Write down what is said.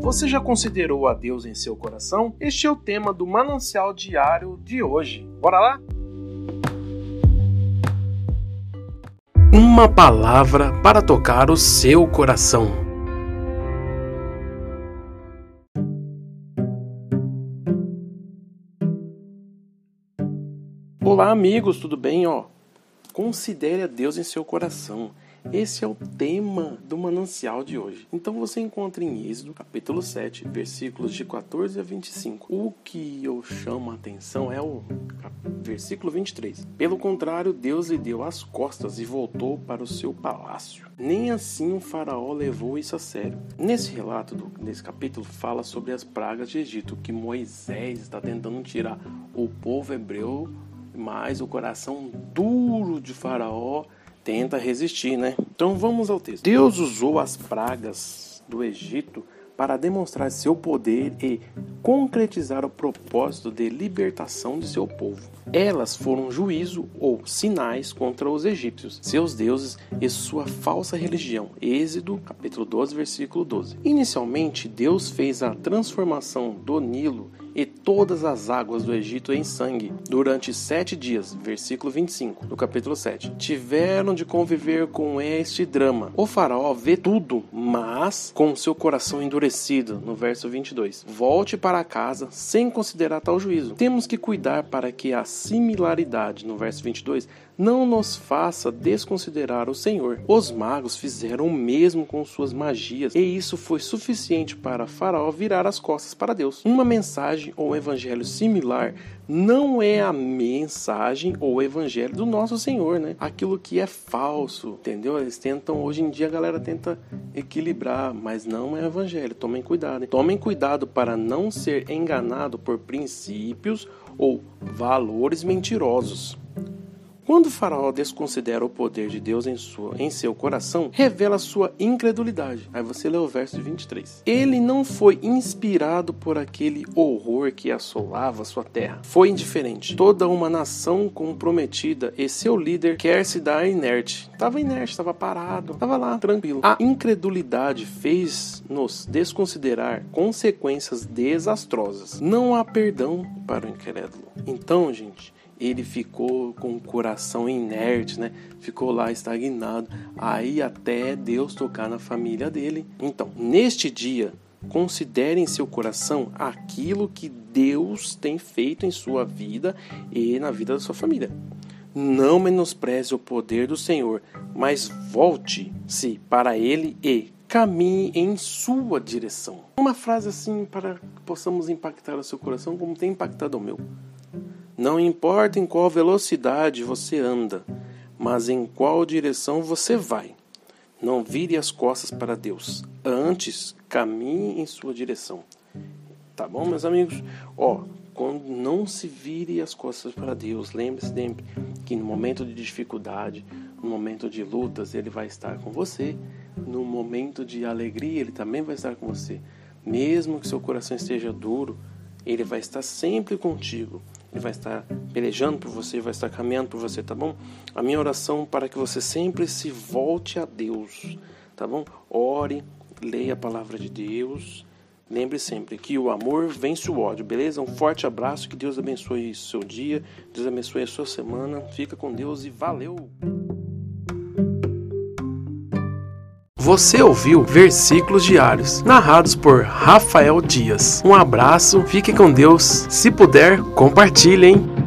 Você já considerou a Deus em seu coração? Este é o tema do manancial diário de hoje. Bora lá? Uma palavra para tocar o seu coração. Olá, amigos, tudo bem? Ó, considere a Deus em seu coração. Esse é o tema do manancial de hoje. Então você encontra em Êxodo, capítulo 7, versículos de 14 a 25. O que eu chamo a atenção é o versículo 23. Pelo contrário, Deus lhe deu as costas e voltou para o seu palácio. Nem assim o faraó levou isso a sério. Nesse relato, do, nesse capítulo, fala sobre as pragas de Egito, que Moisés está tentando tirar o povo hebreu, mas o coração duro de faraó tenta resistir, né? Então vamos ao texto. Deus usou as pragas do Egito para demonstrar seu poder e concretizar o propósito de libertação de seu povo. Elas foram juízo ou sinais contra os egípcios, seus deuses e sua falsa religião. Êxodo, capítulo 12, versículo 12. Inicialmente, Deus fez a transformação do Nilo e todas as águas do Egito em sangue durante sete dias, versículo 25, do capítulo 7. Tiveram de conviver com este drama. O faraó vê tudo, mas com seu coração endurecido, no verso 22. Volte para casa sem considerar tal juízo. Temos que cuidar para que a similaridade, no verso 22, não nos faça desconsiderar o Senhor. Os magos fizeram o mesmo com suas magias, e isso foi suficiente para Faraó virar as costas para Deus. Uma mensagem ou evangelho similar não é a mensagem ou evangelho do nosso Senhor, né? Aquilo que é falso, entendeu? Eles tentam, hoje em dia a galera tenta equilibrar, mas não é evangelho. Tomem cuidado. Hein? Tomem cuidado para não ser enganado por princípios ou valores mentirosos. Quando o faraó desconsidera o poder de Deus em, sua, em seu coração, revela sua incredulidade. Aí você lê o verso 23. Ele não foi inspirado por aquele horror que assolava sua terra. Foi indiferente. Toda uma nação comprometida e seu líder quer se dar inerte. Estava inerte, estava parado, estava lá, tranquilo. A incredulidade fez-nos desconsiderar consequências desastrosas. Não há perdão para o incrédulo. Então, gente, ele ficou com o coração inerte, né? Ficou lá estagnado. Aí até Deus tocar na família dele. Então, neste dia, considere em seu coração aquilo que Deus tem feito em sua vida e na vida da sua família. Não menospreze o poder do Senhor, mas volte-se para Ele e caminhe em sua direção. Uma frase assim para que possamos impactar o seu coração como tem impactado o meu. Não importa em qual velocidade você anda, mas em qual direção você vai. Não vire as costas para Deus. Antes, caminhe em sua direção. Tá bom, meus amigos? Ó, quando não se vire as costas para Deus, lembre-se sempre que no momento de dificuldade, no momento de lutas, Ele vai estar com você. No momento de alegria, Ele também vai estar com você. Mesmo que seu coração esteja duro, Ele vai estar sempre contigo. Ele vai estar pelejando por você, vai estar caminhando por você, tá bom? A minha oração para que você sempre se volte a Deus, tá bom? Ore, leia a palavra de Deus. Lembre sempre que o amor vence o ódio, beleza? Um forte abraço, que Deus abençoe seu dia, Deus abençoe a sua semana. Fica com Deus e valeu! Você ouviu versículos diários, narrados por Rafael Dias. Um abraço, fique com Deus. Se puder, compartilhe, hein?